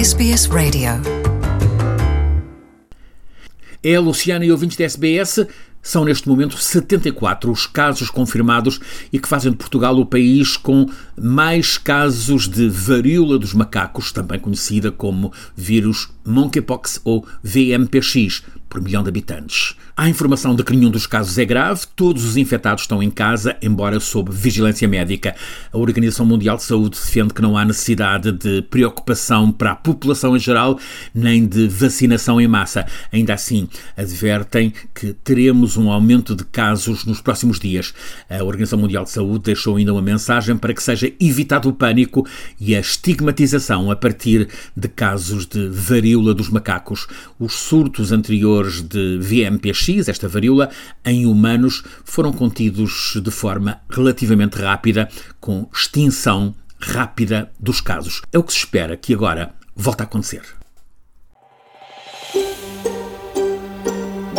SBS Radio. É a Luciana e ouvintes da SBS. São neste momento 74 os casos confirmados e que fazem de Portugal o país com mais casos de varíola dos macacos, também conhecida como vírus monkeypox ou VMPX, por milhão de habitantes. Há informação de que nenhum dos casos é grave, todos os infectados estão em casa, embora sob vigilância médica. A Organização Mundial de Saúde defende que não há necessidade de preocupação para a população em geral, nem de vacinação em massa. Ainda assim, advertem que teremos um aumento de casos nos próximos dias. A Organização Mundial de Saúde deixou ainda uma mensagem para que seja evitado o pânico e a estigmatização a partir de casos de varíola dos macacos. Os surtos anteriores de VMPX, esta varíola, em humanos foram contidos de forma relativamente rápida, com extinção rápida dos casos. É o que se espera que agora volte a acontecer.